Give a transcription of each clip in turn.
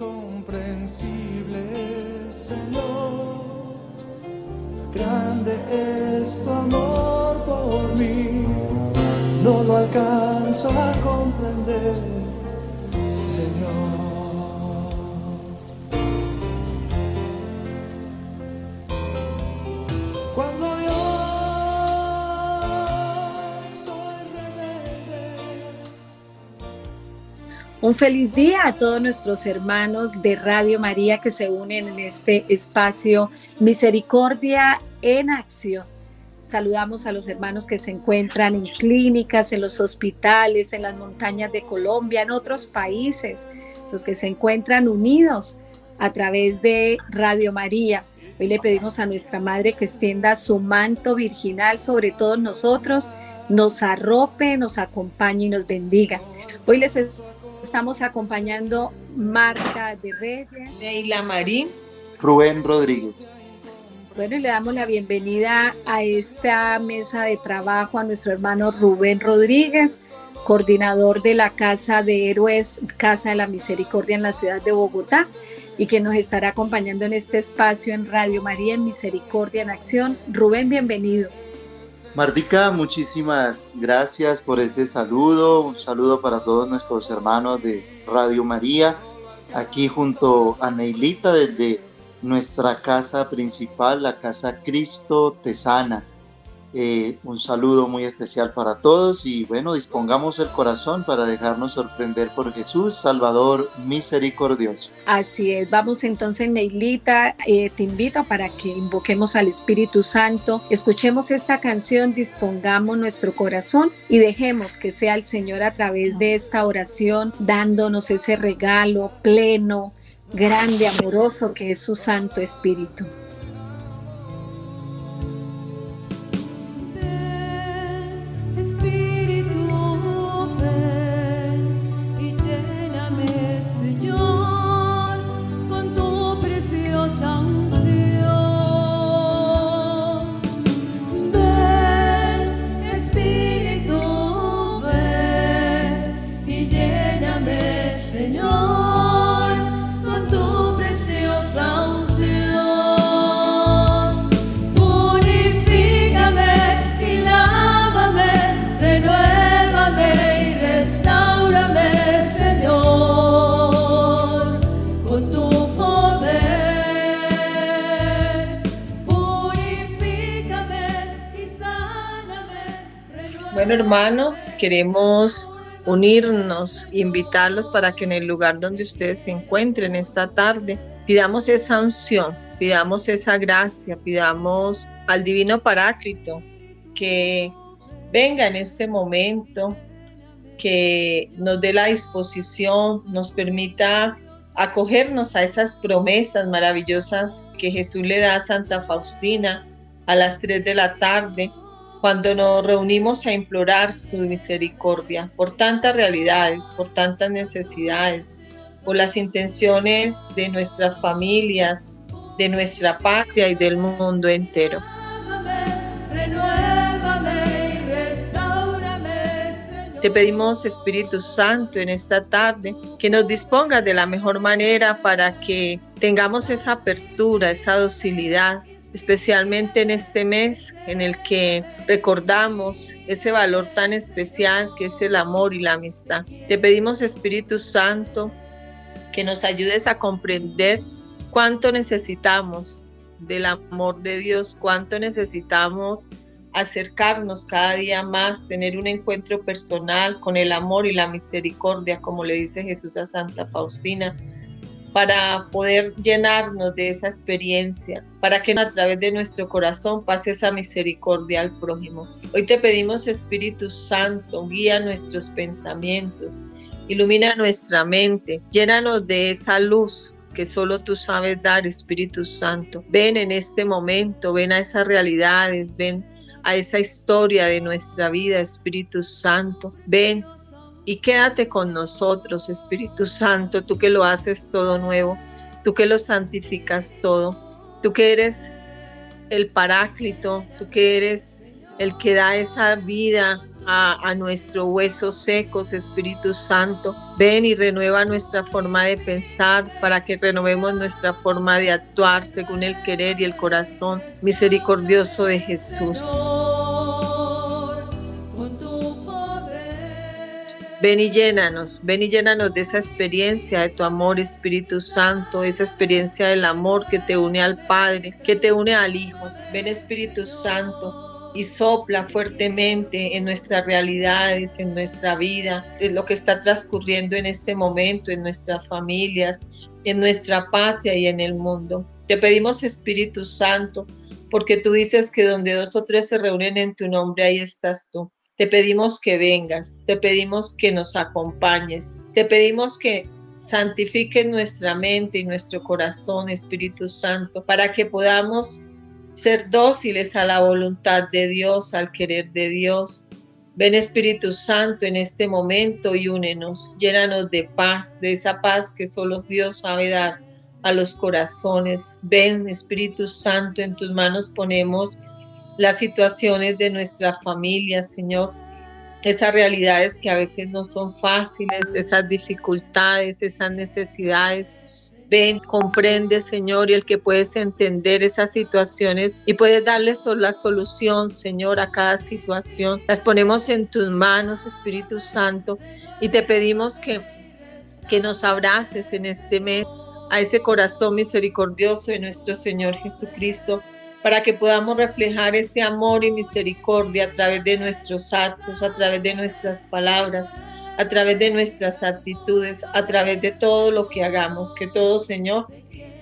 incomprensible, Señor. Grande es tu amor por mí, no lo alcanzo a Un feliz día a todos nuestros hermanos de Radio María que se unen en este espacio Misericordia en Acción. Saludamos a los hermanos que se encuentran en clínicas, en los hospitales, en las montañas de Colombia, en otros países, los que se encuentran unidos a través de Radio María. Hoy le pedimos a nuestra Madre que extienda su manto virginal sobre todos nosotros, nos arrope, nos acompañe y nos bendiga. Hoy les estamos acompañando Marta de Reyes. Neila Marín. Rubén Rodríguez. Bueno, y le damos la bienvenida a esta mesa de trabajo a nuestro hermano Rubén Rodríguez, coordinador de la Casa de Héroes, Casa de la Misericordia en la ciudad de Bogotá, y que nos estará acompañando en este espacio en Radio María en Misericordia en Acción. Rubén, bienvenido. Martica, muchísimas gracias por ese saludo. Un saludo para todos nuestros hermanos de Radio María, aquí junto a Neilita desde nuestra casa principal, la Casa Cristo Tesana. Eh, un saludo muy especial para todos y bueno, dispongamos el corazón para dejarnos sorprender por Jesús, Salvador misericordioso. Así es, vamos entonces, Neilita, eh, te invito para que invoquemos al Espíritu Santo, escuchemos esta canción, dispongamos nuestro corazón y dejemos que sea el Señor a través de esta oración dándonos ese regalo pleno, grande, amoroso que es su Santo Espíritu. Queremos unirnos, invitarlos para que en el lugar donde ustedes se encuentren esta tarde, pidamos esa unción, pidamos esa gracia, pidamos al Divino Paráclito que venga en este momento, que nos dé la disposición, nos permita acogernos a esas promesas maravillosas que Jesús le da a Santa Faustina a las 3 de la tarde cuando nos reunimos a implorar su misericordia por tantas realidades, por tantas necesidades, por las intenciones de nuestras familias, de nuestra patria y del mundo entero. Te pedimos, Espíritu Santo, en esta tarde, que nos dispongas de la mejor manera para que tengamos esa apertura, esa docilidad, especialmente en este mes en el que recordamos ese valor tan especial que es el amor y la amistad. Te pedimos Espíritu Santo que nos ayudes a comprender cuánto necesitamos del amor de Dios, cuánto necesitamos acercarnos cada día más, tener un encuentro personal con el amor y la misericordia, como le dice Jesús a Santa Faustina para poder llenarnos de esa experiencia, para que a través de nuestro corazón pase esa misericordia al prójimo. Hoy te pedimos, Espíritu Santo, guía nuestros pensamientos, ilumina nuestra mente, llénanos de esa luz que solo tú sabes dar, Espíritu Santo. Ven en este momento, ven a esas realidades, ven a esa historia de nuestra vida, Espíritu Santo. Ven y quédate con nosotros, Espíritu Santo, tú que lo haces todo nuevo, tú que lo santificas todo, tú que eres el paráclito, tú que eres el que da esa vida a, nuestros huesos secos, Espíritu Santo. Ven y renueva nuestra forma de pensar para que renovemos nuestra forma de actuar según el querer y el corazón misericordioso de Jesús. Ven y llénanos, ven y llénanos de esa experiencia de tu amor, Espíritu Santo, esa experiencia del amor que te une al Padre, que te une al Hijo. Ven Espíritu Santo, y sopla fuertemente en nuestras realidades, en nuestra vida, en lo que está transcurriendo en este momento, en nuestras familias, en nuestra patria y en el mundo. Te pedimos Espíritu Santo, porque tú dices que donde dos o tres se reúnen en tu nombre, ahí estás tú. Te pedimos que vengas, te pedimos que nos acompañes, te pedimos que santifiques nuestra mente y nuestro corazón, Espíritu Santo, para que podamos ser dóciles a la voluntad de Dios, al querer de Dios. Ven Espíritu Santo en este momento y únenos, llénanos de paz, de esa paz que solo Dios sabe dar a los corazones. Ven Espíritu Santo, en tus manos ponemos las situaciones de nuestra familia, Señor. Esas realidades que a veces no son fáciles, esas dificultades, esas necesidades Ven, comprende, Señor, y el que puedes entender esas situaciones y puedes darle la solución, Señor, a cada situación. Las ponemos en tus manos, Espíritu Santo, y te pedimos que, que nos abraces en este mes a ese corazón misericordioso de nuestro Señor Jesucristo para que podamos reflejar ese amor y misericordia a través de nuestros actos, a través de nuestras palabras, a través de nuestras actitudes, a través de todo lo que hagamos. Que todo, Señor,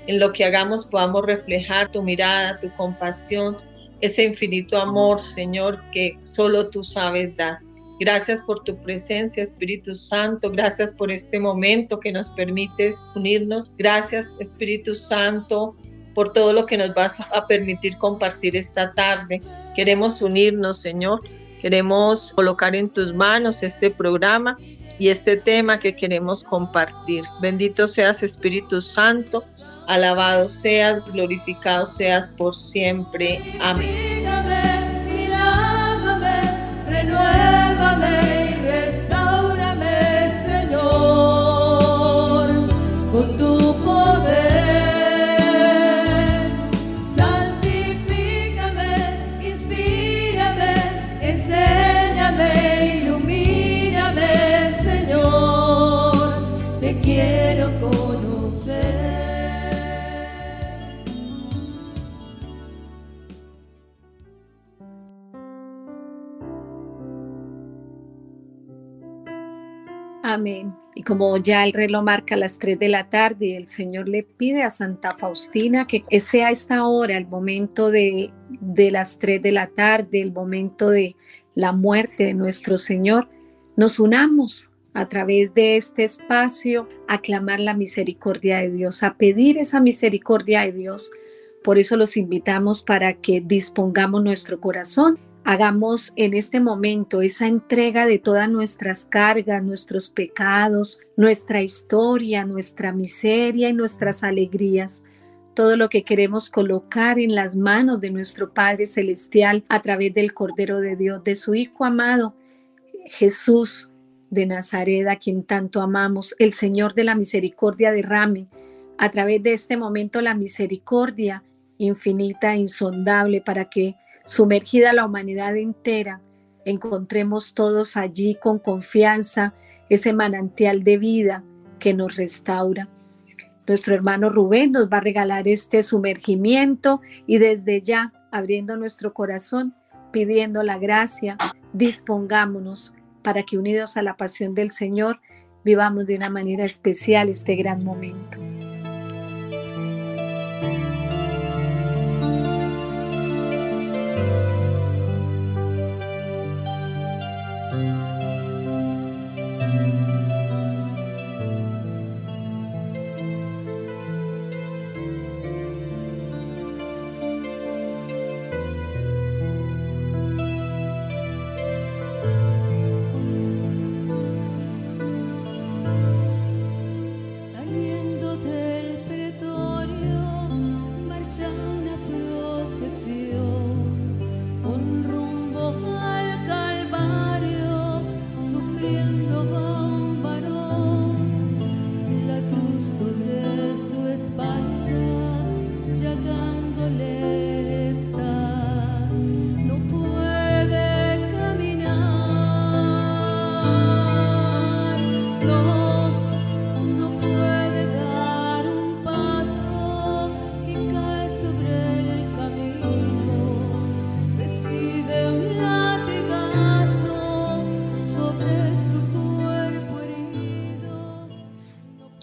en lo que hagamos podamos reflejar tu mirada, tu compasión, ese infinito amor, Señor, que solo tú sabes dar. Gracias por tu presencia, Espíritu Santo. Gracias por este momento que nos permites unirnos. Gracias, Espíritu Santo, por todo lo que nos vas a permitir compartir esta tarde. Queremos unirnos, Señor, Queremos colocar en tus manos este programa y este tema que queremos compartir. Bendito seas Espíritu Santo, alabado seas, glorificado seas por siempre. Amén. Como ya el reloj marca las 3 de la tarde, el Señor le pide a Santa Faustina que sea esta hora, el momento de, de las 3 de la tarde, el momento de la muerte de nuestro Señor, nos unamos a través de este espacio a clamar la misericordia de Dios, a pedir esa misericordia de Dios. Por eso los invitamos para que dispongamos nuestro corazón Hagamos en este momento esa entrega de todas nuestras cargas, nuestros pecados, nuestra historia, nuestra miseria y nuestras alegrías. Todo lo que queremos colocar en las manos de nuestro Padre Celestial a través del Cordero de Dios, de su Hijo amado, Jesús de Nazaret, a quien tanto amamos, el Señor de la misericordia derrame a través de este momento la misericordia infinita e insondable para que sumergida la humanidad entera, encontremos todos allí con confianza ese manantial de vida que nos restaura. Nuestro hermano Rubén nos va a regalar este sumergimiento y desde ya, abriendo nuestro corazón, pidiendo la gracia, dispongámonos para que unidos a la pasión del Señor, vivamos de una manera especial este gran momento.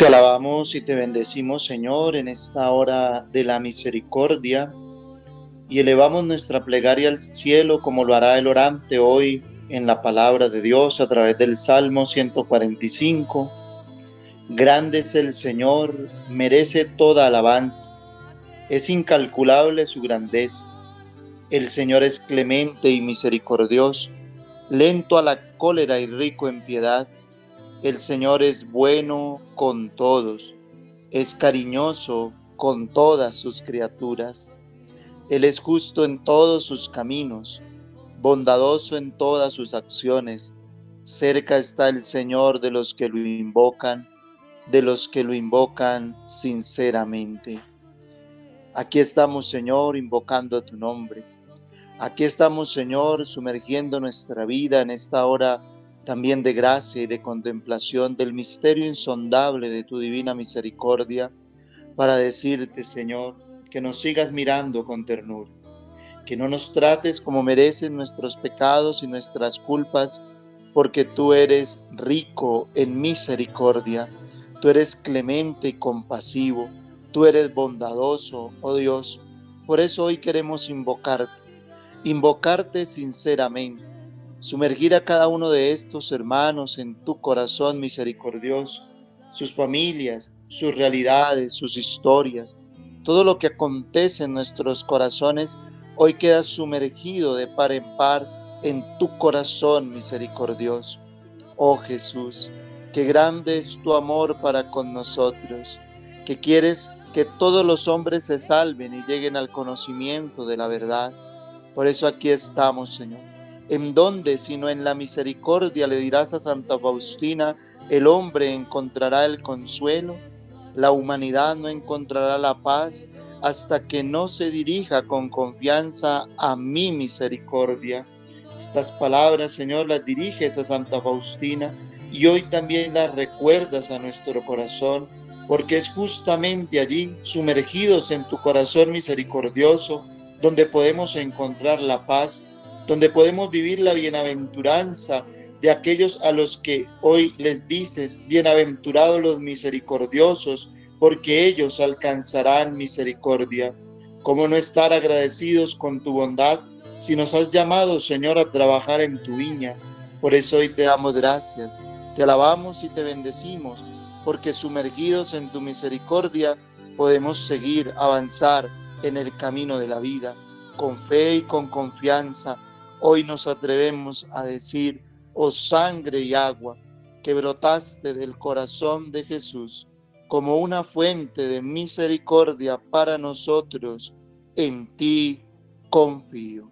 Te alabamos y te bendecimos, Señor, en esta hora de la misericordia y elevamos nuestra plegaria al cielo como lo hará el orante hoy en la palabra de Dios a través del Salmo 145. Grande es el Señor, merece toda alabanza, es incalculable su grandeza. El Señor es clemente y misericordioso, lento a la cólera y rico en piedad el Señor es bueno con todos, es cariñoso con todas sus criaturas. Él es justo en todos sus caminos, bondadoso en todas sus acciones. Cerca está el Señor de los que lo invocan, de los que lo invocan sinceramente. Aquí estamos, Señor, invocando tu nombre. Aquí estamos, Señor, sumergiendo nuestra vida en esta hora también de gracia y de contemplación del misterio insondable de tu divina misericordia, para decirte, Señor, que nos sigas mirando con ternura, que no nos trates como merecen nuestros pecados y nuestras culpas, porque tú eres rico en misericordia, tú eres clemente y compasivo, tú eres bondadoso, oh Dios. Por eso hoy queremos invocarte, invocarte sinceramente sumergir a cada uno de estos hermanos en tu corazón misericordioso, sus familias, sus realidades, sus historias, todo lo que acontece en nuestros corazones hoy queda sumergido de par en par en tu corazón misericordioso. Oh Jesús, qué grande es tu amor para con nosotros, que quieres que todos los hombres se salven y lleguen al conocimiento de la verdad. Por eso aquí estamos, Señor ¿En dónde, sino en la misericordia, le dirás a Santa Faustina, el hombre encontrará el consuelo? La humanidad no encontrará la paz hasta que no se dirija con confianza a mi misericordia. Estas palabras, Señor, las diriges a Santa Faustina y hoy también las recuerdas a nuestro corazón, porque es justamente allí, sumergidos en tu corazón misericordioso, donde podemos encontrar la paz donde podemos vivir la bienaventuranza de aquellos a los que hoy les dices, bienaventurados los misericordiosos, porque ellos alcanzarán misericordia. ¿Cómo no estar agradecidos con tu bondad si nos has llamado, Señor, a trabajar en tu viña? Por eso hoy te damos gracias, te alabamos y te bendecimos, porque sumergidos en tu misericordia podemos seguir, avanzar en el camino de la vida, con fe y con confianza Hoy nos atrevemos a decir, oh sangre y agua, que brotaste del corazón de Jesús como una fuente de misericordia para nosotros, en ti confío.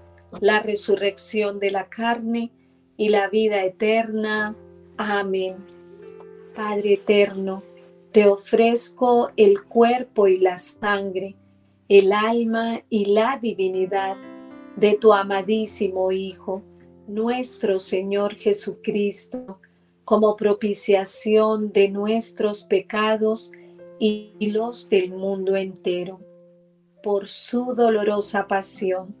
la resurrección de la carne y la vida eterna. Amén. Padre eterno, te ofrezco el cuerpo y la sangre, el alma y la divinidad de tu amadísimo Hijo, nuestro Señor Jesucristo, como propiciación de nuestros pecados y los del mundo entero, por su dolorosa pasión.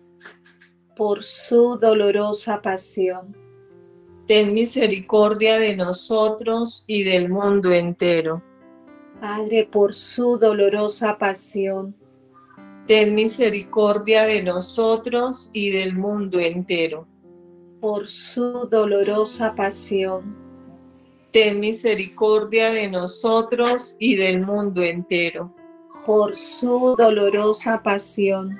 Por su dolorosa pasión. Ten misericordia de nosotros y del mundo entero. Padre, por su dolorosa pasión ten misericordia de nosotros y del mundo entero. Por su dolorosa pasión. Ten misericordia de nosotros y del mundo entero. Por su dolorosa pasión.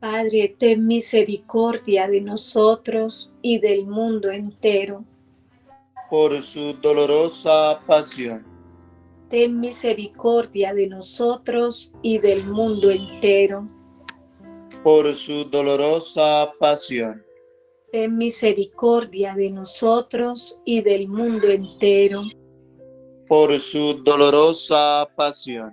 Padre, ten misericordia de nosotros y del mundo entero. Por su dolorosa pasión. Ten misericordia de nosotros y del mundo entero. Por su dolorosa pasión. Ten misericordia de nosotros y del mundo entero. Por su dolorosa pasión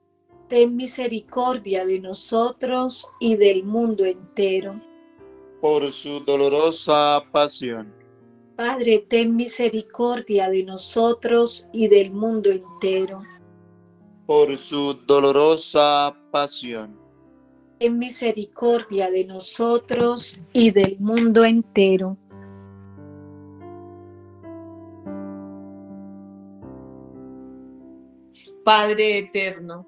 ten misericordia de nosotros y del mundo entero. Por su dolorosa pasión. Padre, ten misericordia de nosotros y del mundo entero. Por su dolorosa pasión. Ten misericordia de nosotros y del mundo entero. Padre eterno,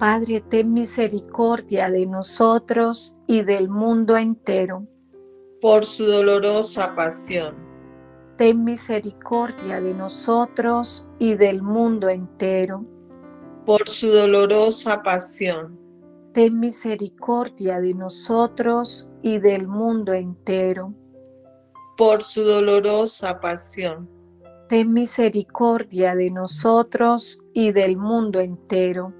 Padre, ten misericordia de nosotros y del mundo entero. Por su dolorosa pasión. Ten misericordia de nosotros y del mundo entero. Por su dolorosa pasión. Ten misericordia de nosotros y del mundo entero. Por su dolorosa pasión. Ten misericordia de nosotros y del mundo entero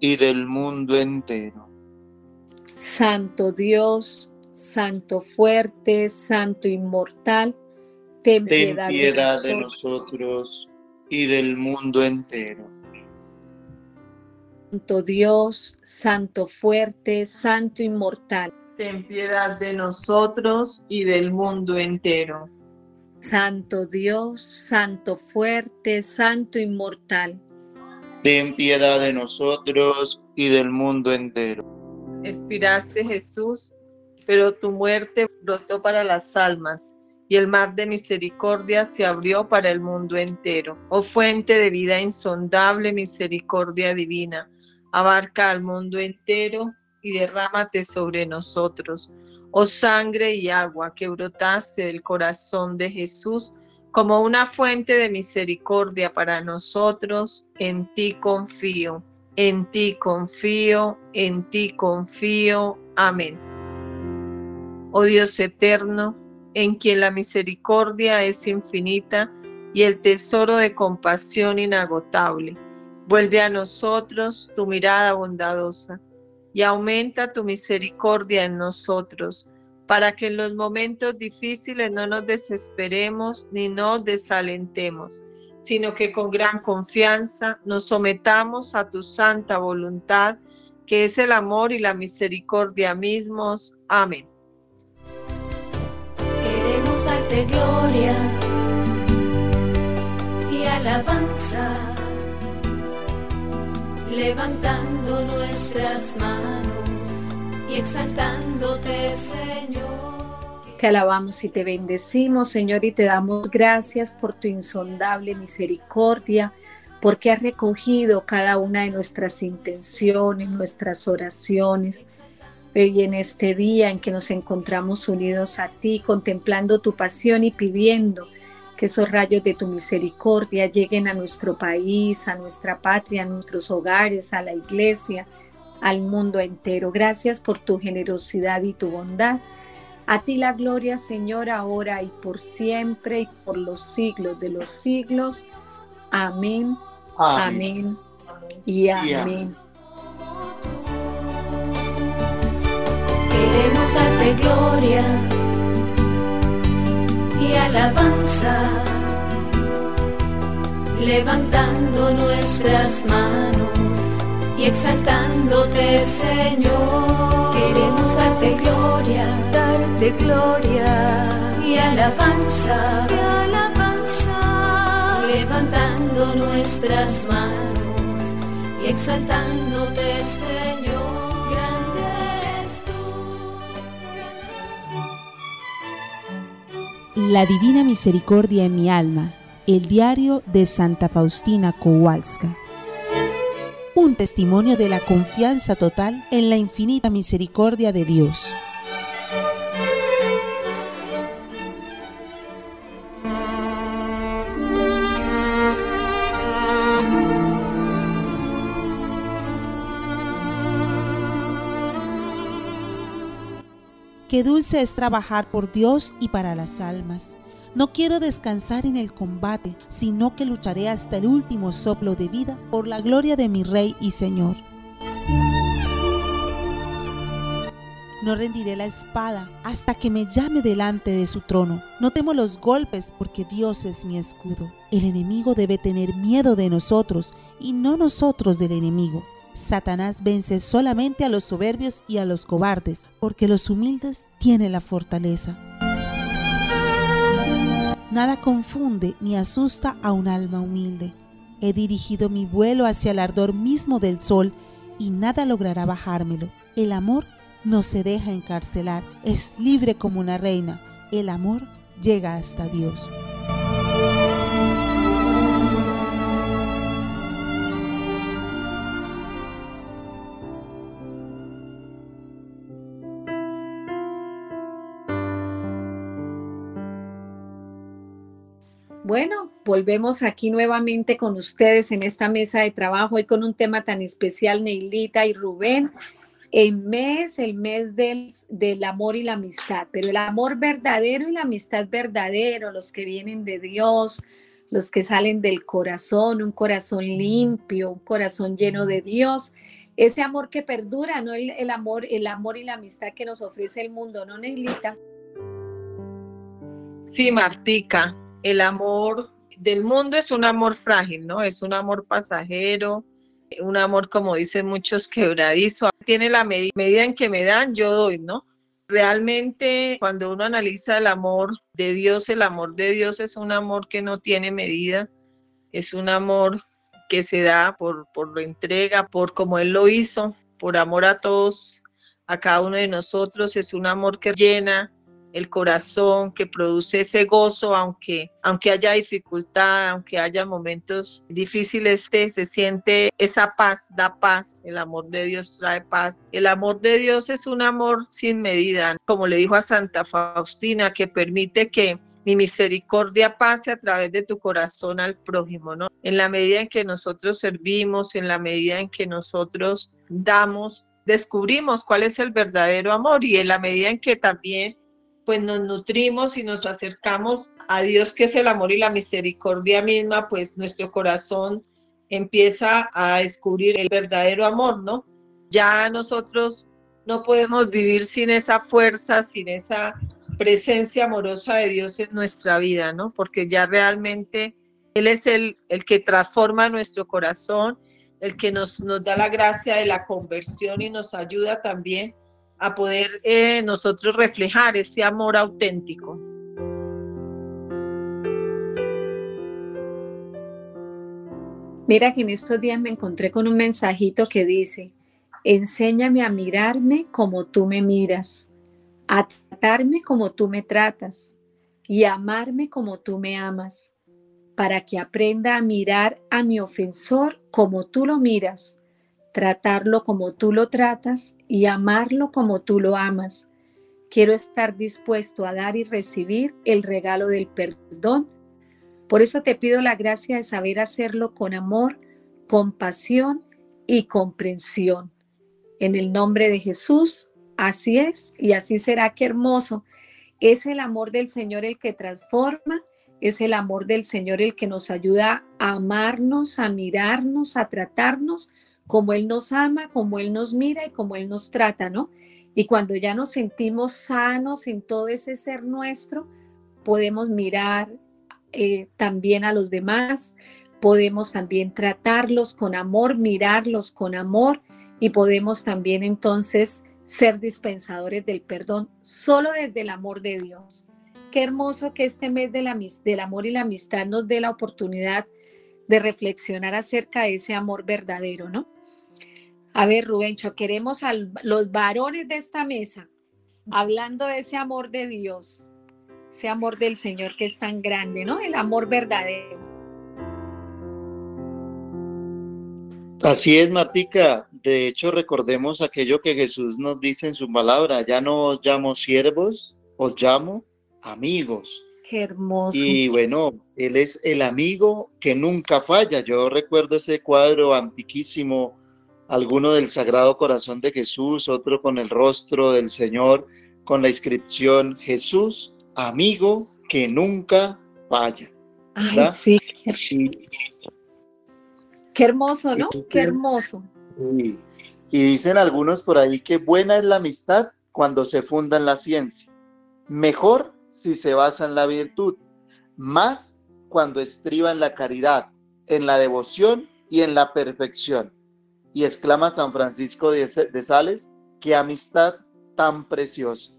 y del mundo entero. Santo Dios, Santo fuerte, Santo inmortal, ten, piedad, de, nosotros. y del mundo entero. Santo Dios, Santo fuerte, Santo inmortal, ten piedad de nosotros y del mundo entero. Santo Dios, Santo fuerte, Santo inmortal ten piedad de nosotros y del mundo entero. Expiraste Jesús, pero tu muerte brotó para las almas y el mar de misericordia se abrió para el mundo entero. Oh fuente de vida insondable, misericordia divina, abarca al mundo entero y derrámate sobre nosotros. Oh sangre y agua que brotaste del corazón de Jesús, como una fuente de misericordia para nosotros, en ti confío, en ti confío, en ti confío. Amén. Oh Dios eterno, en quien la misericordia es infinita y el tesoro de compasión inagotable, Vuelve a nosotros tu mirada bondadosa y aumenta tu misericordia en nosotros, para que en los momentos difíciles no nos desesperemos ni nos desalentemos, sino que con gran confianza nos sometamos a tu santa voluntad, que es el amor y la misericordia mismos. Amén. Queremos darte gloria y alabanza levantando nuestras manos y exaltándote, Señor. Te alabamos y te bendecimos, Señor, y te damos gracias por tu insondable misericordia, porque has recogido cada una de nuestras intenciones, nuestras oraciones. Hoy en este día en que nos encontramos unidos a ti, contemplando tu pasión y pidiendo que esos rayos de tu misericordia lleguen a nuestro país, a nuestra patria, a nuestros hogares, a la iglesia, al mundo entero. Gracias por tu generosidad y tu bondad. A ti la gloria, Señor, ahora y por siempre y por los siglos de los siglos. Amén, amén, y amén. Queremos darte gloria y alabanza, levantando nuestras manos y exaltándote, Señor. Queremos darte gloria, darte gloria y alabanza, y alabanza, levantando nuestras manos y exaltándote, Señor. La Divina Misericordia en mi alma, el diario de Santa Faustina Kowalska. Un testimonio de la confianza total en la infinita misericordia de Dios. Qué dulce es trabajar por Dios y para las almas. No quiero descansar en el combate, sino que lucharé hasta el último soplo de vida por la gloria de mi Rey y Señor. No rendiré la espada hasta que me llame delante de su trono. No temo los golpes porque Dios es mi escudo. El enemigo debe tener miedo de nosotros y no nosotros del enemigo. Satanás vence solamente a los soberbios y a los cobardes, porque los humildes tienen la fortaleza. Nada confunde ni asusta a un alma humilde. He dirigido mi vuelo hacia el ardor mismo del sol y nada logrará bajármelo. El amor no se deja encarcelar, es libre como una reina. El amor llega hasta Dios. Bueno, volvemos aquí nuevamente con ustedes en esta mesa de trabajo y con un tema tan especial, Neilita y Rubén. El mes, el mes del, del, amor y la amistad, pero el amor verdadero y la amistad verdadero, los que vienen de Dios, los que salen del corazón, un corazón limpio, un corazón lleno de Dios, ese amor que perdura, no el, el amor, el amor y la amistad que nos ofrece el mundo, ¿no, Neilita? Sí, Martica, el amor del mundo es un amor frágil, ¿no? Es un amor pasajero, un amor, como dicen muchos, quebradizo. Tiene la medida en que me dan, yo doy, ¿no? Realmente, cuando uno analiza el amor de Dios, el amor de Dios es un amor que no tiene medida, es un amor que se da por, por la entrega, por como Él lo hizo, por amor a todos, a cada uno de nosotros, es un amor que llena, el corazón, que produce ese gozo, aunque, aunque haya dificultad, aunque haya momentos difíciles, se siente esa paz, da paz. El amor de Dios trae paz. El amor de Dios es un amor sin medida, como le dijo a Santa Faustina, que permite que mi misericordia pase a través de tu corazón al prójimo, ¿no? En la medida en que nosotros servimos, en la medida en que nosotros damos, descubrimos cuál es el verdadero amor y en la medida en que también pues nos nutrimos y nos acercamos a Dios que es el amor y la misericordia misma, pues nuestro corazón empieza a descubrir el verdadero amor, ¿no? Ya nosotros no podemos vivir sin esa fuerza, sin esa presencia amorosa de Dios en nuestra vida, ¿no? Porque ya realmente Él es el, el que transforma nuestro corazón, el que nos, nos da la gracia de la conversión y nos ayuda también a poder eh, nosotros reflejar ese amor auténtico. Mira que en estos días me encontré con un mensajito que dice, enséñame a mirarme como tú me miras, a tratarme como tú me tratas y a amarme como tú me amas, para que aprenda a mirar a mi ofensor como tú lo miras tratarlo como tú lo tratas y amarlo como tú lo amas. Quiero estar dispuesto a dar y recibir el regalo del perdón. Por eso te pido la gracia de saber hacerlo con amor, compasión y comprensión. En el nombre de Jesús, así es y así será. Qué hermoso. Es el amor del Señor el que transforma, es el amor del Señor el que nos ayuda a amarnos, a mirarnos, a tratarnos como Él nos ama, como Él nos mira y como Él nos trata, ¿no? Y cuando ya nos sentimos sanos en todo ese ser nuestro, podemos mirar eh, también a los demás, podemos también tratarlos con amor, mirarlos con amor y podemos también entonces ser dispensadores del perdón solo desde el amor de Dios. Qué hermoso que este mes del amor y la amistad nos dé la oportunidad de reflexionar acerca de ese amor verdadero, ¿no? A ver, Rubencho, queremos a los varones de esta mesa hablando de ese amor de Dios, ese amor del Señor que es tan grande, ¿no? El amor verdadero. Así es, Martica. De hecho, recordemos aquello que Jesús nos dice en su palabra, ya no os llamo siervos, os llamo amigos. Qué hermoso. Y bueno, Él es el amigo que nunca falla. Yo recuerdo ese cuadro antiquísimo alguno del Sagrado Corazón de Jesús, otro con el rostro del Señor, con la inscripción Jesús, amigo que nunca falla. Ay, sí. Qué hermoso, ¿no? Qué hermoso. Y, y dicen algunos por ahí que buena es la amistad cuando se funda en la ciencia, mejor si se basa en la virtud, más cuando estriba en la caridad, en la devoción y en la perfección y exclama San Francisco de, Sales, qué amistad tan preciosa.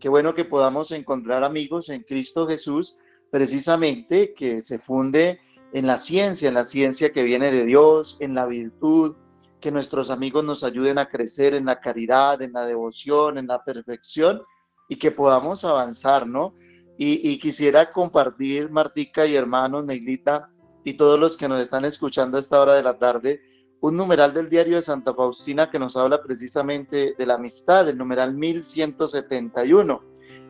Qué bueno que podamos encontrar amigos en Cristo Jesús, precisamente que se funde en la ciencia, en la ciencia que viene de Dios, en la virtud, que nuestros amigos nos ayuden a crecer en la caridad, en la devoción, en la perfección y que podamos avanzar, ¿no? Y, quisiera compartir, Martica y hermanos, Neilita y todos los que nos están escuchando a esta hora de la tarde, un numeral del diario de Santa Faustina que nos habla precisamente de la amistad, el numeral 1171.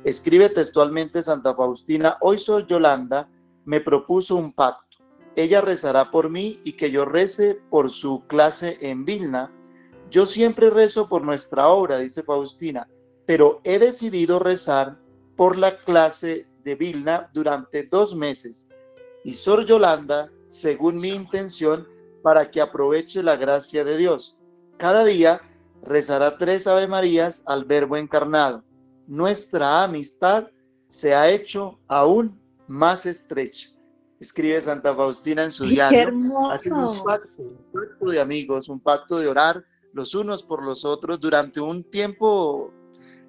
Escribe textualmente Santa Faustina, hoy soy Yolanda, me propuso un pacto. Ella rezará por mí y que yo rece por su clase en Vilna. Yo siempre rezo por nuestra obra, dice Faustina, pero he decidido rezar por la clase de Vilna durante dos meses. Y Sor Yolanda, según mi intención, para que aproveche la gracia de Dios. Cada día rezará tres Ave Marías al Verbo encarnado. Nuestra amistad se ha hecho aún más estrecha. Escribe Santa Faustina en su diario. ¡Qué hermoso! un pacto, un pacto de amigos, un pacto de orar los unos por los otros durante un tiempo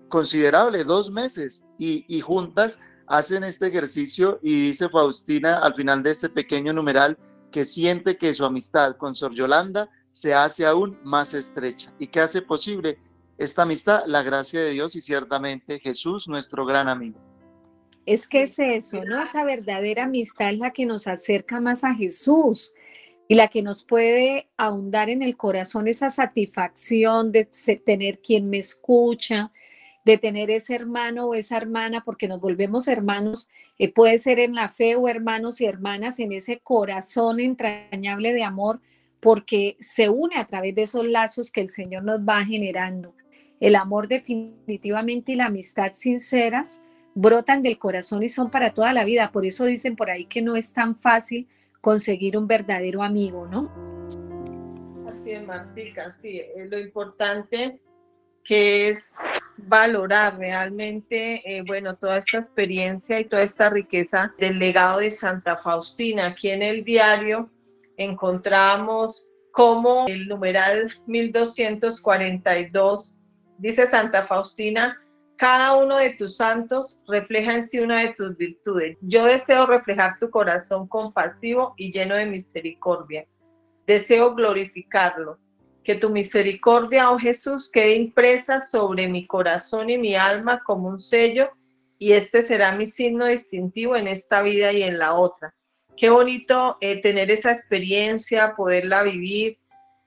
considerable, dos meses, y, y juntas hacen este ejercicio y dice Faustina al final de este pequeño numeral, que siente que su amistad con Sor Yolanda se hace aún más estrecha. ¿Y qué hace posible esta amistad? La gracia de Dios y ciertamente Jesús, nuestro gran amigo. Es que es eso, ¿no? Esa verdadera amistad es la que nos acerca más a Jesús y la que nos puede ahondar en el corazón esa satisfacción de tener quien me escucha, de tener ese hermano o esa hermana, porque nos volvemos hermanos, eh, puede ser en la fe o hermanos y hermanas en ese corazón entrañable de amor, porque se une a través de esos lazos que el Señor nos va generando. El amor definitivamente y la amistad sinceras brotan del corazón y son para toda la vida. Por eso dicen por ahí que no es tan fácil conseguir un verdadero amigo, ¿no? es, Martica, sí, es lo importante que es valorar realmente, eh, bueno, toda esta experiencia y toda esta riqueza del legado de Santa Faustina. Aquí en el diario encontramos como el numeral 1242 dice Santa Faustina, cada uno de tus santos refleja en sí una de tus virtudes. Yo deseo reflejar tu corazón compasivo y lleno de misericordia. Deseo glorificarlo que tu misericordia, oh Jesús, quede impresa sobre mi corazón y mi alma como un sello, y este será mi signo distintivo en esta vida y en la otra. Qué bonito eh, tener esa experiencia, poderla vivir,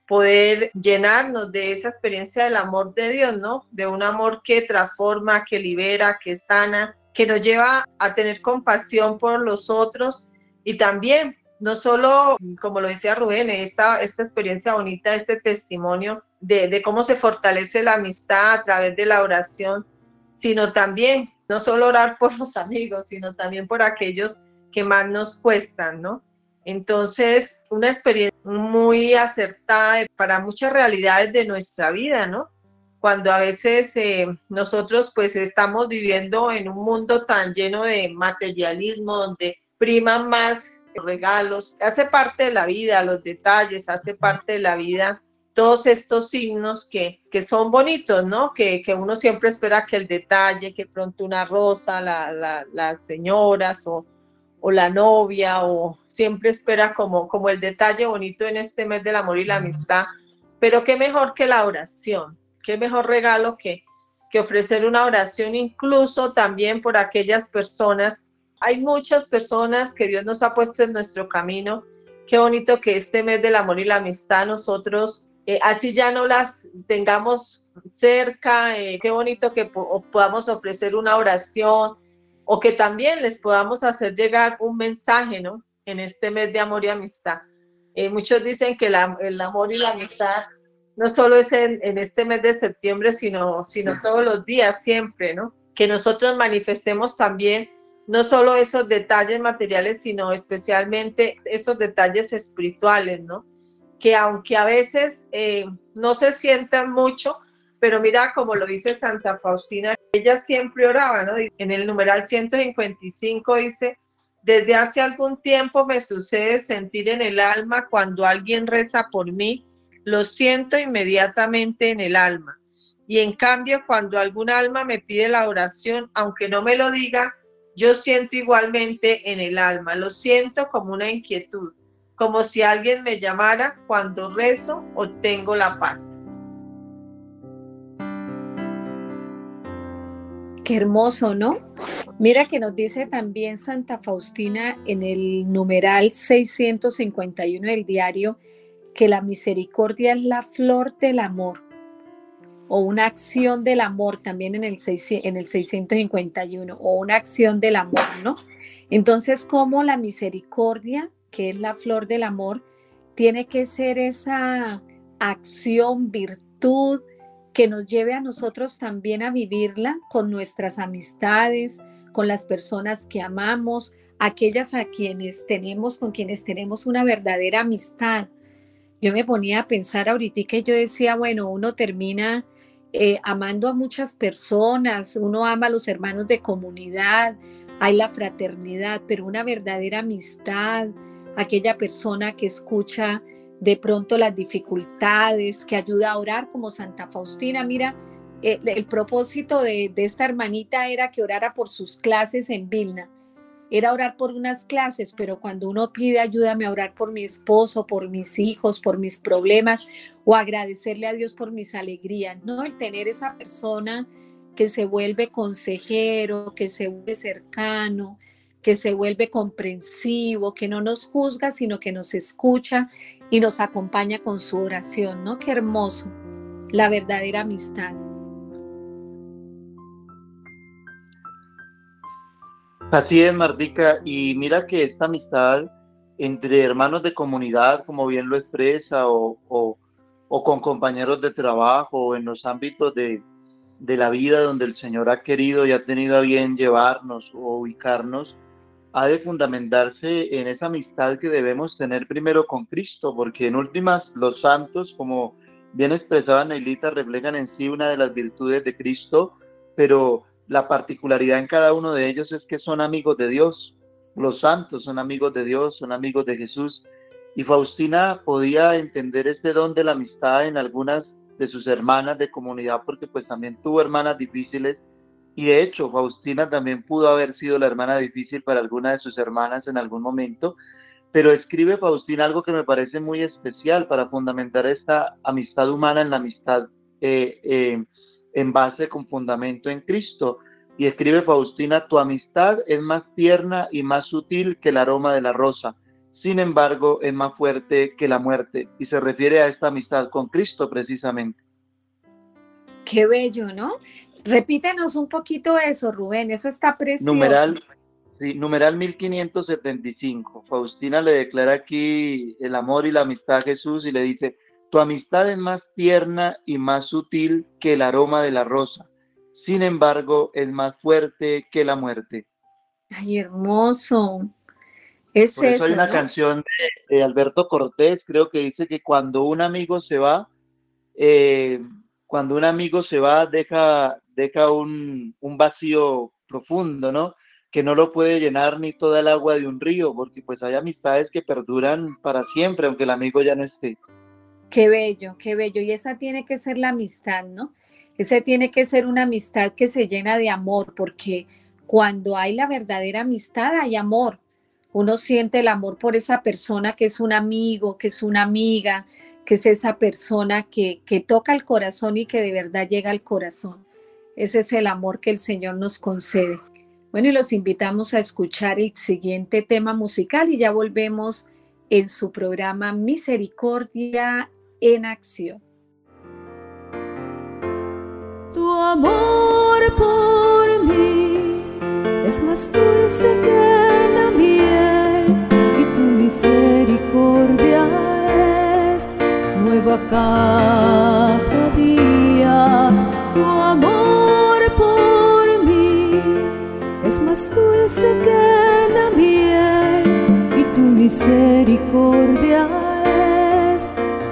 poder llenarnos de esa experiencia del amor de Dios, ¿no? De un amor que transforma, que libera, que sana, que nos lleva a tener compasión por los otros y también no solo, como lo decía Rubén, esta, esta experiencia bonita, este testimonio de, cómo se fortalece la amistad a través de la oración, sino también, no solo orar por los amigos, sino también por aquellos que más nos cuestan, ¿no? Entonces, una experiencia muy acertada para muchas realidades de nuestra vida, ¿no? Cuando a veces eh, nosotros pues estamos viviendo en un mundo tan lleno de materialismo, donde priman más regalos, hace parte de la vida, los detalles, hace parte de la vida todos estos signos que, que son bonitos, ¿no? Que, que, uno siempre espera que el detalle, que pronto una rosa, la, la, las señoras o, o, la novia, o siempre espera como, como el detalle bonito en este mes del amor y la amistad. Pero qué mejor que la oración, qué mejor regalo que, que ofrecer una oración incluso también por aquellas personas hay muchas personas que Dios nos ha puesto en nuestro camino. Qué bonito que este mes del amor y la amistad nosotros, eh, así ya no las tengamos cerca, eh, qué bonito que podamos ofrecer una oración o que también les podamos hacer llegar un mensaje, ¿no? En este mes de amor y amistad. Eh, muchos dicen que el amor y la amistad no solo es en, en, este mes de septiembre, sino, sino todos los días, siempre, ¿no? Que nosotros manifestemos también no solo esos detalles materiales, sino especialmente esos detalles espirituales, ¿no? Que aunque a veces eh, no se sientan mucho, pero mira como lo dice Santa Faustina, ella siempre oraba, ¿no? En el numeral 155 dice, desde hace algún tiempo me sucede sentir en el alma cuando alguien reza por mí, lo siento inmediatamente en el alma. Y en cambio, cuando algún alma me pide la oración, aunque no me lo diga, yo siento igualmente en el alma, lo siento como una inquietud, como si alguien me llamara cuando rezo o tengo la paz. Qué hermoso, ¿no? Mira que nos dice también Santa Faustina en el numeral 651 del diario que la misericordia es la flor del amor o una acción del amor también en el, en el 651, o una acción del amor, ¿no? Entonces, como la misericordia, que es la flor del amor, tiene que ser esa acción, virtud, que nos lleve a nosotros también a vivirla con nuestras amistades, con las personas que amamos, aquellas a quienes tenemos, con quienes tenemos una verdadera amistad. Yo me ponía a pensar ahorita que yo decía, bueno, uno termina eh, amando a muchas personas, uno ama a los hermanos de comunidad, hay la fraternidad, pero una verdadera amistad, aquella persona que escucha de pronto las dificultades, que ayuda a orar como Santa Faustina. Mira, eh, el propósito de, de esta hermanita era que orara por sus clases en Vilna era orar por unas clases, pero cuando uno pide ayúdame a orar por mi esposo, por mis hijos, por mis problemas o agradecerle a Dios por mis alegrías, no el tener esa persona que se vuelve consejero, que se vuelve cercano, que se vuelve comprensivo, que no nos juzga, sino que nos escucha y nos acompaña con su oración, ¿no? Qué hermoso, la verdadera amistad. Así es, Mardica, y mira que esta amistad entre hermanos de comunidad, como bien lo expresa, o, o, con compañeros de trabajo, o en los ámbitos de, de, la vida donde el Señor ha querido y ha tenido a bien llevarnos o ubicarnos, ha de fundamentarse en esa amistad que debemos tener primero con Cristo, porque en últimas los santos, como bien expresaba Neilita, reflejan en sí una de las virtudes de Cristo, pero la particularidad en cada uno de ellos es que son amigos de Dios. Los santos son amigos de Dios, son amigos de Jesús. Y Faustina podía entender este don de la amistad en algunas de sus hermanas de comunidad, porque pues también tuvo hermanas difíciles y de hecho, Faustina también pudo haber sido la hermana difícil para alguna de sus hermanas en algún momento, pero escribe Faustina algo que me parece muy especial para fundamentar esta amistad humana en la amistad eh, eh, en base con fundamento en Cristo. Y escribe Faustina, tu amistad es más tierna y más sutil que el aroma de la rosa, sin embargo es más fuerte que la muerte. Y se refiere a esta amistad con Cristo precisamente. Qué bello, ¿no? Repítenos un poquito eso, Rubén, eso está precioso. Numeral, sí, numeral 1575. Faustina le declara aquí el amor y la amistad a Jesús y le dice, tu amistad es más tierna y más sutil que el aroma de la rosa. Sin embargo, es más fuerte que la muerte. Ay, hermoso. Es Por eso, hay una canción de, Alberto Cortés, creo que dice que cuando un amigo se va, eh, cuando un amigo se va, deja, deja un, vacío profundo, ¿no? Que no lo puede llenar ni toda el agua de un río, porque pues hay amistades que perduran para siempre, aunque el amigo ya no esté. Qué bello, qué bello. Y esa tiene que ser la amistad, ¿no? Esa tiene que ser una amistad que se llena de amor, porque cuando hay la verdadera amistad hay amor. Uno siente el amor por esa persona que es un amigo, que es una amiga, que es esa persona que, que toca el corazón y que de verdad llega al corazón. Ese es el amor que el Señor nos concede. Bueno, y los invitamos a escuchar el siguiente tema musical y ya volvemos en su programa Misericordia en Acción. Tu amor por mí es más dulce que la miel y tu misericordia nueva cada día. Tu amor por mí es más dulce que la miel y tu misericordia es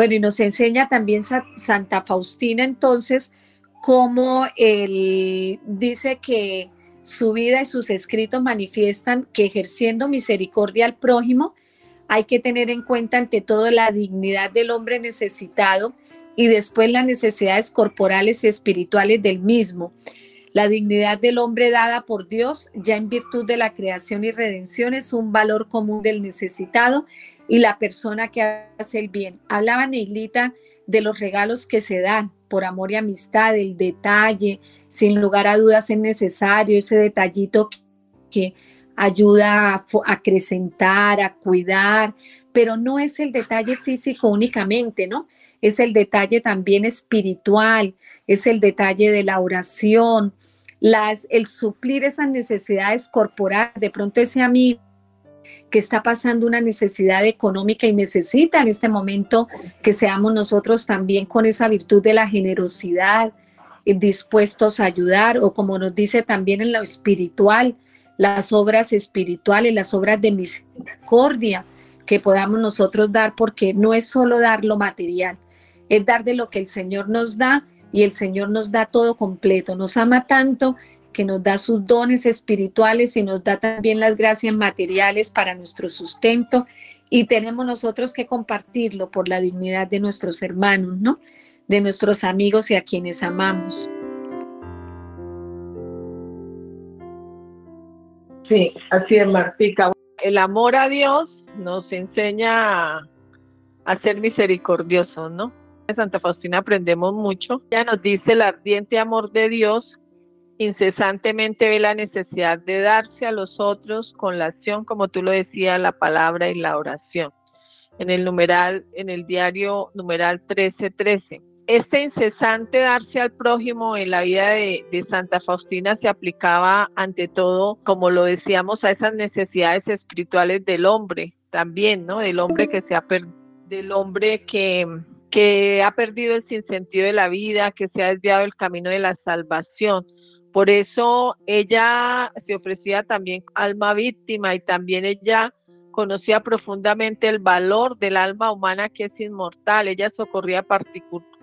Bueno, y nos enseña también Santa Faustina entonces cómo él dice que su vida y sus escritos manifiestan que ejerciendo misericordia al prójimo, hay que tener en cuenta ante todo la dignidad del hombre necesitado y después las necesidades corporales y espirituales del mismo. La dignidad del hombre dada por Dios, ya en virtud de la creación y redención, es un valor común del necesitado y la persona que hace el bien. Hablaba Neilita de los regalos que se dan por amor y amistad, el detalle, sin lugar a dudas es necesario ese detallito que ayuda a acrecentar, a cuidar, pero no es el detalle físico únicamente, ¿no? Es el detalle también espiritual, es el detalle de la oración, las, el suplir esas necesidades corporales, de pronto ese amigo que está pasando una necesidad económica y necesita en este momento que seamos nosotros también con esa virtud de la generosidad, eh, dispuestos a ayudar, o como nos dice también en lo espiritual, las obras espirituales, las obras de misericordia que podamos nosotros dar, porque no es solo dar lo material, es dar de lo que el Señor nos da y el Señor nos da todo completo, nos ama tanto que nos da sus dones espirituales y nos da también las gracias materiales para nuestro sustento y tenemos nosotros que compartirlo por la dignidad de nuestros hermanos, ¿no? De nuestros amigos y a quienes amamos. Sí, así es, Martica. El amor a Dios nos enseña a ser misericordioso, ¿no? En Santa Faustina aprendemos mucho. Ella nos dice el ardiente amor de Dios incesantemente ve la necesidad de darse a los otros con la acción, como tú lo decías, la palabra y la oración. En el numeral, en el diario numeral 1313. Este incesante darse al prójimo en la vida de, Santa Faustina se aplicaba ante todo, como lo decíamos, a esas necesidades espirituales del hombre, también, ¿no? Del hombre que se ha del hombre que, que ha perdido el sinsentido de la vida, que se ha desviado el camino de la salvación por eso ella se ofrecía también alma víctima y también ella conocía profundamente el valor del alma humana que es inmortal. Ella socorría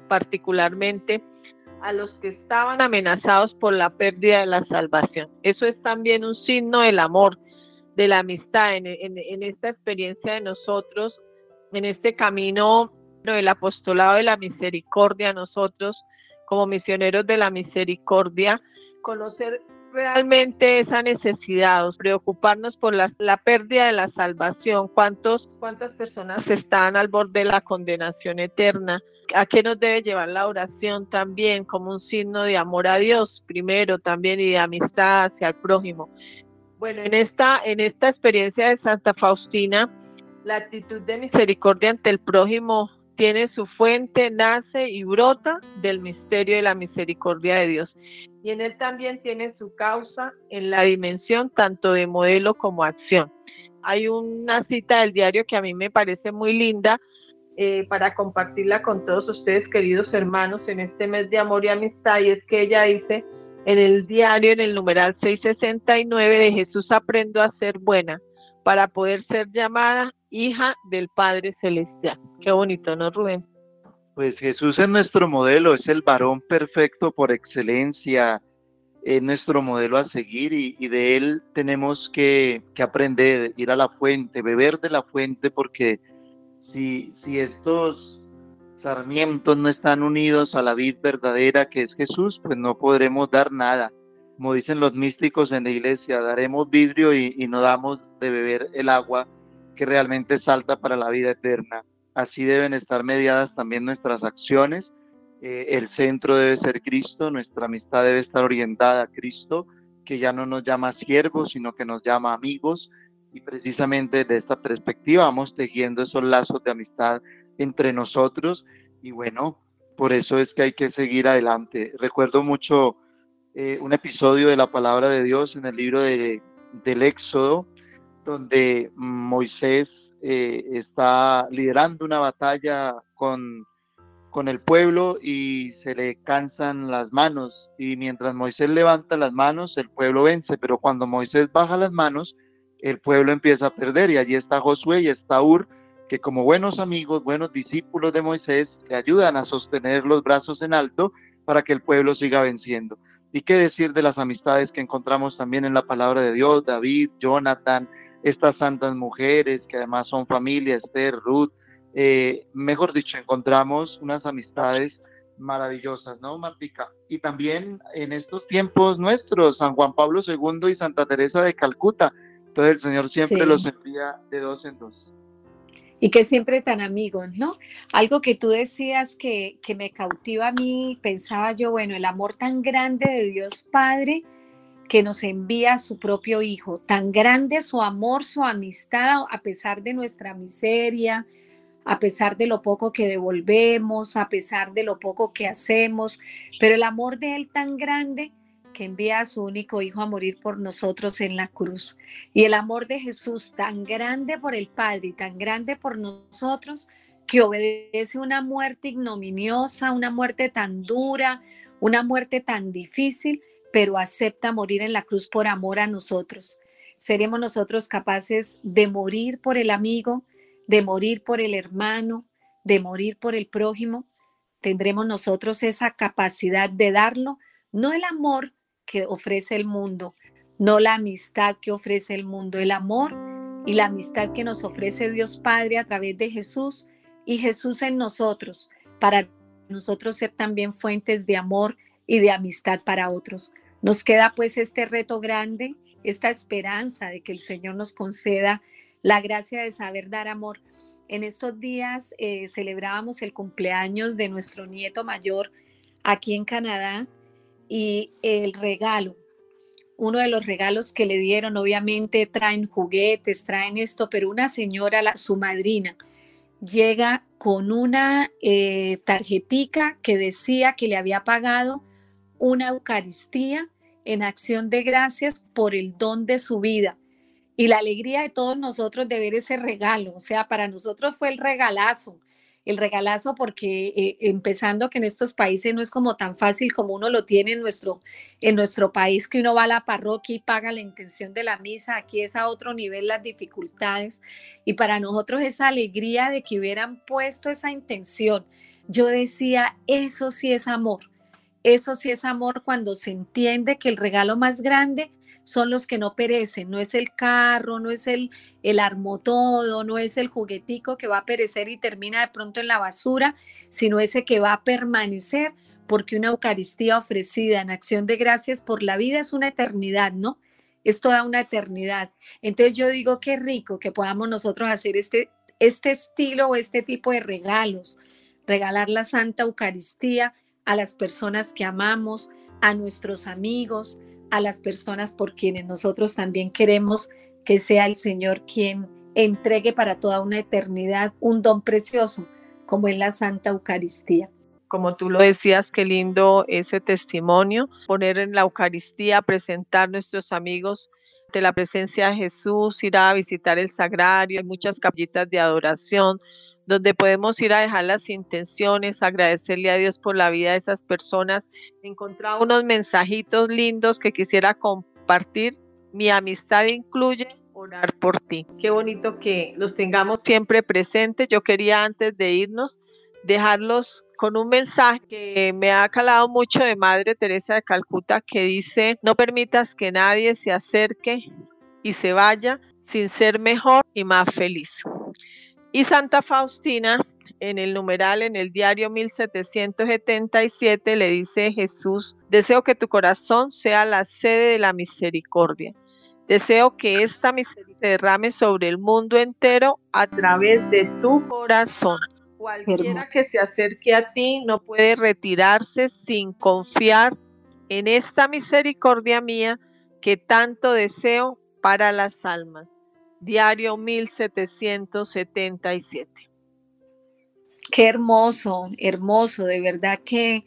particularmente a los que estaban amenazados por la pérdida de la salvación. Eso es también un signo del amor, de la amistad, en, en esta experiencia de nosotros, en este camino del apostolado de la misericordia, nosotros como misioneros de la misericordia, conocer realmente esa necesidad, preocuparnos por la, pérdida de la salvación, cuántos, cuántas personas están al borde de la condenación eterna, a qué nos debe llevar la oración también como un signo de amor a Dios primero también y de amistad hacia el prójimo. Bueno, en esta, en esta experiencia de Santa Faustina, la actitud de misericordia ante el prójimo tiene su fuente, nace y brota del misterio de la misericordia de Dios. Y en él también tiene su causa en la dimensión tanto de modelo como acción. Hay una cita del diario que a mí me parece muy linda eh, para compartirla con todos ustedes, queridos hermanos, en este mes de amor y amistad, y es que ella dice en el diario, en el numeral 669 de Jesús aprendo a ser buena para poder ser llamada hija del Padre Celestial. Qué bonito, ¿no, Rubén? Pues Jesús es nuestro modelo, es el varón perfecto por excelencia, es nuestro modelo a seguir y, de él tenemos que, que, aprender, ir a la fuente, beber de la fuente, porque si, si estos sarmientos no están unidos a la vid verdadera que es Jesús, pues no podremos dar nada. Como dicen los místicos en la iglesia, daremos vidrio y, no damos de beber el agua que realmente salta para la vida eterna. Así deben estar mediadas también nuestras acciones. Eh, el centro debe ser Cristo, nuestra amistad debe estar orientada a Cristo, que ya no nos llama siervos, sino que nos llama amigos. Y precisamente desde esta perspectiva vamos tejiendo esos lazos de amistad entre nosotros. Y bueno, por eso es que hay que seguir adelante. Recuerdo mucho eh, un episodio de la palabra de Dios en el libro de, del Éxodo, donde Moisés eh, está liderando una batalla con, con el pueblo y se le cansan las manos. Y mientras Moisés levanta las manos el pueblo vence, pero cuando Moisés baja las manos el pueblo empieza a perder. Y allí está Josué y está Ur que como buenos amigos, buenos discípulos de Moisés le ayudan a sostener los brazos en alto para que el pueblo siga venciendo. ¿Y qué decir de las amistades que encontramos también en la palabra de Dios? David, Jonathan, estas santas mujeres que además son familia, Esther, Ruth, eh, mejor dicho, encontramos unas amistades maravillosas, ¿no, Martica? Y también en estos tiempos nuestros, San Juan Pablo II y Santa Teresa de Calcuta, entonces el Señor siempre los envía de dos en dos. Y que siempre tan amigos, ¿no? Algo que tú decías que, que me cautiva a mí, pensaba yo, bueno, el amor tan grande de Dios Padre, que nos envía a su propio Hijo. Tan grande su amor, su amistad, a pesar de nuestra miseria, a pesar de lo poco que devolvemos, a pesar de lo poco que hacemos, pero el amor de Él tan grande que envía a su único Hijo a morir por nosotros en la cruz. Y el amor de Jesús tan grande por el Padre y tan grande por nosotros, que obedece una muerte ignominiosa, una muerte tan dura, una muerte tan difícil, pero acepta morir en la cruz por amor a nosotros. Seremos nosotros capaces de morir por el amigo, de morir por el hermano, de morir por el prójimo. Tendremos nosotros esa capacidad de darlo, no el amor que ofrece el mundo, no la amistad que ofrece el mundo, el amor y la amistad que nos ofrece Dios Padre a través de Jesús y Jesús en nosotros, para nosotros ser también fuentes de amor y de amistad para otros. Nos queda pues este reto grande, esta esperanza de que el Señor nos conceda la gracia de saber dar amor. En estos días eh, celebrábamos el cumpleaños de nuestro nieto mayor aquí en Canadá y el regalo, uno de los regalos que le dieron, obviamente traen juguetes, traen esto, pero una señora, la, su madrina, llega con una eh, tarjetica que decía que le había pagado una Eucaristía en acción de gracias por el don de su vida y la alegría de todos nosotros de ver ese regalo. O sea, para nosotros fue el regalazo, el regalazo porque eh, empezando que en estos países no es como tan fácil como uno lo tiene en nuestro, en nuestro país, que uno va a la parroquia y paga la intención de la misa, aquí es a otro nivel las dificultades. Y para nosotros esa alegría de que hubieran puesto esa intención, yo decía, eso sí es amor eso sí es amor cuando se entiende que el regalo más grande son los que no perecen, no es el carro, no es el, el armotodo, no es el juguetico que va a perecer y termina de pronto en la basura, sino ese que va a permanecer porque una Eucaristía ofrecida en acción de gracias por la vida es una eternidad, ¿no? Es toda una eternidad. Entonces yo digo qué rico que podamos nosotros hacer este, este estilo o este tipo de regalos, regalar la Santa Eucaristía a las personas que amamos, a nuestros amigos, a las personas por quienes nosotros también queremos que sea el Señor quien entregue para toda una eternidad un don precioso como es la Santa Eucaristía. Como tú lo decías, qué lindo ese testimonio, poner en la Eucaristía, presentar nuestros amigos de la presencia de Jesús, ir a visitar el sagrario, hay muchas capillitas de adoración, donde podemos ir a dejar las intenciones, agradecerle a Dios por la vida de esas personas, encontrar unos mensajitos lindos que quisiera compartir. Mi amistad incluye orar por ti. Qué bonito que los tengamos siempre presentes. Yo quería antes de irnos dejarlos con un mensaje que me ha calado mucho de Madre Teresa de Calcuta que dice, no permitas que nadie se acerque y se vaya sin ser mejor y más feliz. Y Santa Faustina, en el numeral, en el diario 1777, le dice Jesús, deseo que tu corazón sea la sede de la misericordia. Deseo que esta misericordia derrame sobre el mundo entero a través de tu corazón. Cualquiera que se acerque a ti no puede retirarse sin confiar en esta misericordia mía que tanto deseo para las almas. Diario 1777. Qué hermoso, hermoso, de verdad que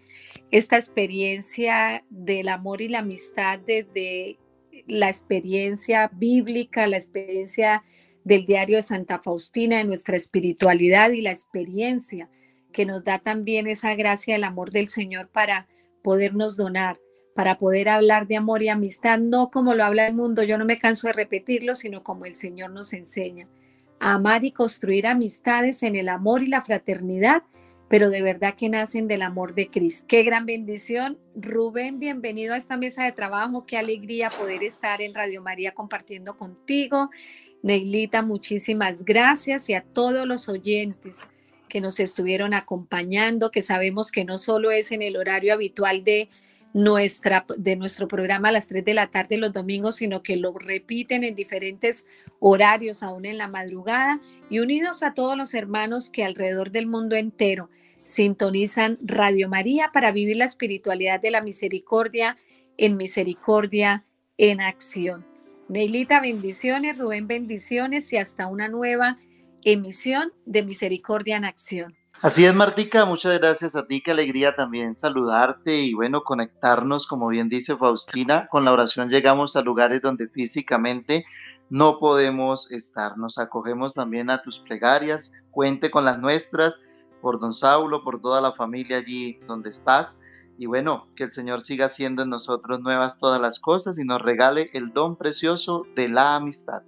esta experiencia del amor y la amistad desde la experiencia bíblica, la experiencia del diario de Santa Faustina, de nuestra espiritualidad y la experiencia que nos da también esa gracia del amor del Señor para podernos donar para poder hablar de amor y amistad, no como lo habla el mundo, yo no me canso de repetirlo, sino como el Señor nos enseña, amar y construir amistades en el amor y la fraternidad, pero de verdad que nacen del amor de Cristo. Qué gran bendición. Rubén, bienvenido a esta mesa de trabajo, qué alegría poder estar en Radio María compartiendo contigo. Neilita, muchísimas gracias y a todos los oyentes que nos estuvieron acompañando, que sabemos que no solo es en el horario habitual de nuestra, de nuestro programa a las 3 de la tarde los domingos, sino que lo repiten en diferentes horarios, aún en la madrugada, y unidos a todos los hermanos que alrededor del mundo entero sintonizan Radio María para vivir la espiritualidad de la misericordia en misericordia en acción. Neilita, bendiciones, Rubén, bendiciones y hasta una nueva emisión de Misericordia en Acción. Así es, Martica, muchas gracias a ti, qué alegría también saludarte y bueno, conectarnos, como bien dice Faustina, con la oración llegamos a lugares donde físicamente no podemos estar. Nos acogemos también a tus plegarias, cuente con las nuestras, por don Saulo, por toda la familia allí donde estás. Y bueno, que el Señor siga haciendo en nosotros nuevas todas las cosas y nos regale el don precioso de la amistad.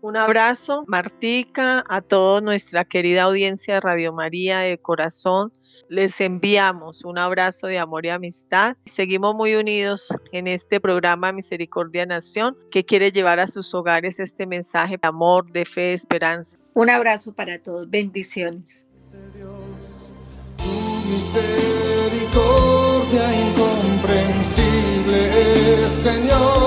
Un abrazo, Martica, a toda nuestra querida audiencia de Radio María de corazón. Les enviamos un abrazo de amor y amistad. Seguimos muy unidos en este programa Misericordia Nación que quiere llevar a sus hogares este mensaje de amor, de fe, de esperanza. Un abrazo para todos. Bendiciones. misericordia incomprensible, Señor.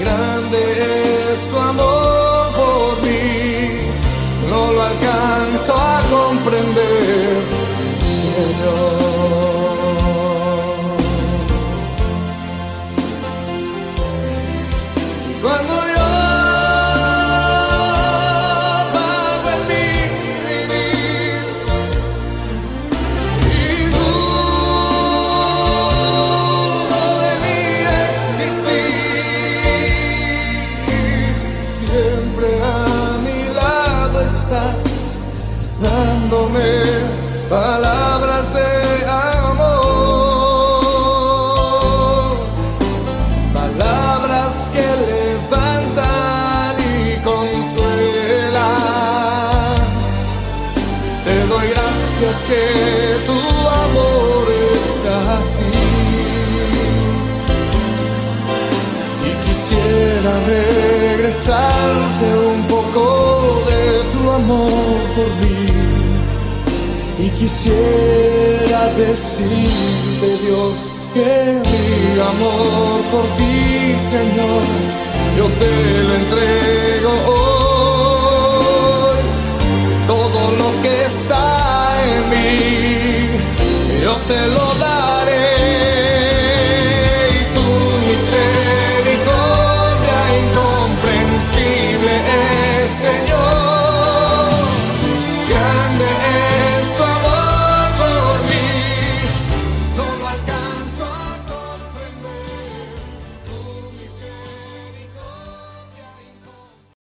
Grande es tu amor quisiera decirte Dios que mi amor por ti Señor yo te lo entrego hoy. Todo lo que está en mí yo te lo daré